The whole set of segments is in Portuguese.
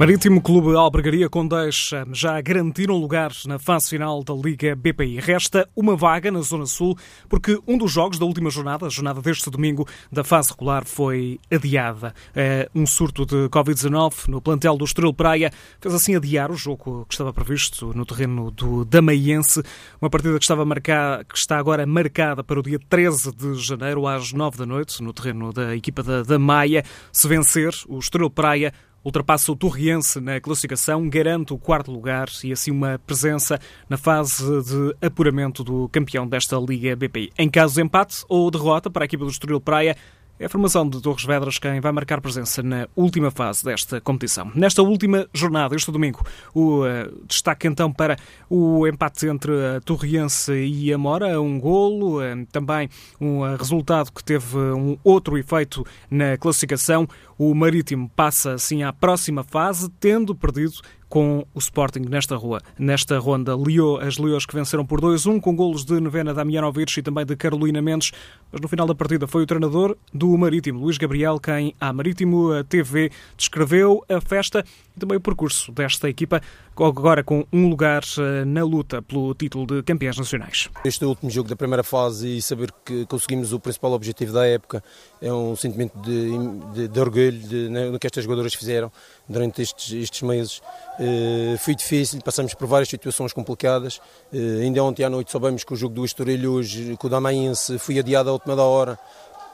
Marítimo Clube Albergaria Condeixa já garantiram lugar na fase final da Liga BPI. Resta uma vaga na Zona Sul, porque um dos jogos da última jornada, a jornada deste domingo, da fase regular, foi adiada. É, um surto de Covid-19 no plantel do Estrela Praia fez assim adiar o jogo que estava previsto no terreno do Damaiense, uma partida que, estava marcada, que está agora marcada para o dia 13 de janeiro, às 9 da noite, no terreno da equipa da, da Maia. Se vencer, o Estrela Praia ultrapassa o Torriense na classificação, garante o quarto lugar e assim uma presença na fase de apuramento do campeão desta Liga BPI. Em caso de empate ou derrota para a equipa do Estoril Praia, é a formação de Torres Vedras quem vai marcar presença na última fase desta competição. Nesta última jornada, este domingo, o uh, destaque então para o empate entre a Torriense e a Mora, um golo, uh, também um uh, resultado que teve um outro efeito na classificação. O Marítimo passa assim à próxima fase, tendo perdido com o Sporting nesta rua. Nesta ronda, Leo, as Leões que venceram por 2-1, com golos de Nevena Damianovic e também de Carolina Mendes. Mas no final da partida foi o treinador do Marítimo, Luís Gabriel, quem à Marítimo TV descreveu a festa e também o percurso desta equipa, agora com um lugar eh, na luta pelo título de campeões nacionais. Este é o último jogo da primeira fase e saber que conseguimos o principal objetivo da época é um sentimento de, de, de orgulho de, né, no que estas jogadoras fizeram durante estes, estes meses. Uh, foi difícil, passamos por várias situações complicadas. Uh, ainda ontem à noite soubemos que o jogo do Estoril hoje, com o Damaense, foi adiado à última da hora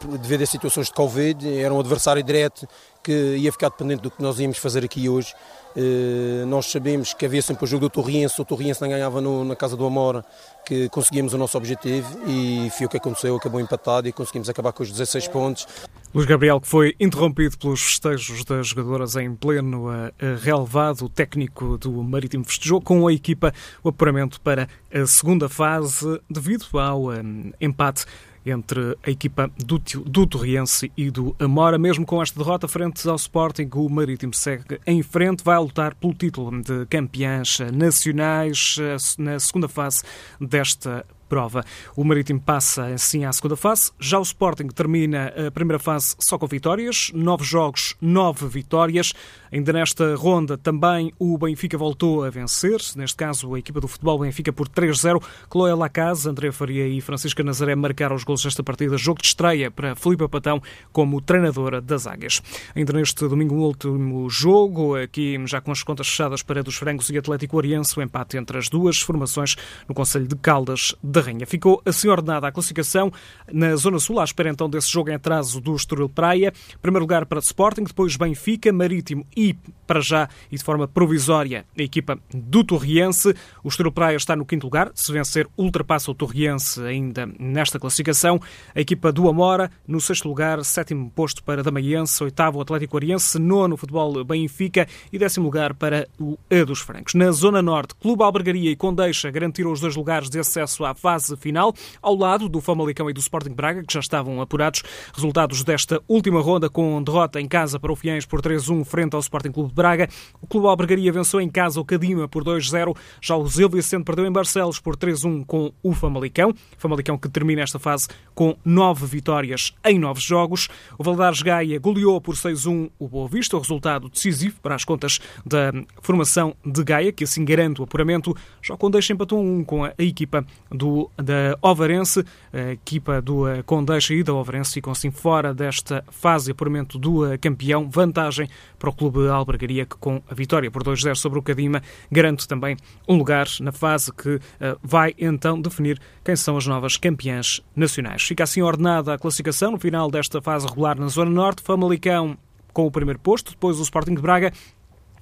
devido a situações de Covid, era um adversário direto que ia ficar dependente do que nós íamos fazer aqui hoje. Uh, nós sabemos que havia sempre o jogo do Torriense, o Torriense não ganhava no, na casa do Amora, que conseguimos o nosso objetivo e foi o que aconteceu, acabou empatado e conseguimos acabar com os 16 pontos. Luís Gabriel, que foi interrompido pelos festejos das jogadoras em pleno a, a relevado, o técnico do Marítimo festejou com a equipa o apuramento para a segunda fase devido ao um, empate entre a equipa do, do Torriense e do Amora. Mesmo com esta derrota frente ao Sporting, o Marítimo segue em frente, vai lutar pelo título de campeãs nacionais eh, na segunda fase desta prova. O Marítimo passa assim à segunda fase. Já o Sporting termina a primeira fase só com vitórias. Nove jogos, nove vitórias. Ainda nesta ronda também o Benfica voltou a vencer. Neste caso, a equipa do futebol Benfica por 3-0. Chloé Lacaz, André Faria e Francisca Nazaré marcaram os gols desta partida. Jogo de estreia para Filipe Patão como treinadora das Águias. Ainda neste domingo, o último jogo, aqui já com as contas fechadas para dos Frangos e Atlético Oriense, o empate entre as duas formações no Conselho de Caldas da Rainha. Ficou assim ordenada a classificação na Zona Sul, à espera então desse jogo em atraso do Estoril Praia. Primeiro lugar para Sporting, depois Benfica, Marítimo e, para já e de forma provisória, a equipa do Torriense. O Estoril Praia está no quinto lugar. Se vencer, ultrapassa o Torriense ainda nesta classificação. A equipa do Amora, no sexto lugar, sétimo posto para Damaiense, oitavo Atlético Oriense, nono Futebol Benfica e décimo lugar para o A dos Francos. Na Zona Norte, Clube Albergaria e Condeixa garantiram os dois lugares de acesso à fase final, ao lado do Famalicão e do Sporting Braga, que já estavam apurados. Resultados desta última ronda com derrota em casa para o Fiães por 3-1 frente ao Sporting Clube de Braga. O Clube Albergaria venceu em casa o Cadima por 2-0. Já o Zil Vicente perdeu em Barcelos por 3-1 com o Famalicão. Famalicão que termina esta fase com nove vitórias em nove jogos. O Valadares Gaia goleou por 6-1 o Boa Vista, o resultado decisivo para as contas da formação de Gaia, que assim garante o apuramento. Já o Condeixa empatou um com a equipa do da Ovarense, a equipa do eh, Condeixa e da Ovarense ficam assim fora desta fase de apuramento do eh, campeão. Vantagem para o Clube Albergaria, que com a vitória por 2-0 sobre o Cadima, garante também um lugar na fase que eh, vai então definir quem são as novas campeãs nacionais. Fica assim ordenada a classificação no final desta fase regular na Zona Norte. Famalicão com o primeiro posto, depois o Sporting de Braga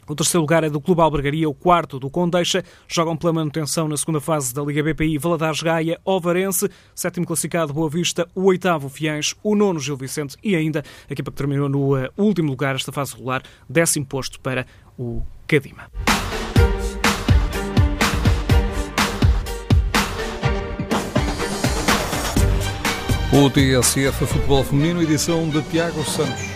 o terceiro lugar é do Clube Albergaria, o quarto do Condeixa. Jogam pela manutenção na segunda fase da Liga BPI Valadares Gaia, Ovarense, sétimo classificado Boa Vista, o oitavo Fiães, o nono Gil Vicente e ainda a equipa que terminou no uh, último lugar esta fase regular, décimo posto para o Cadima. O TSF Futebol Feminino, edição de Tiago Santos.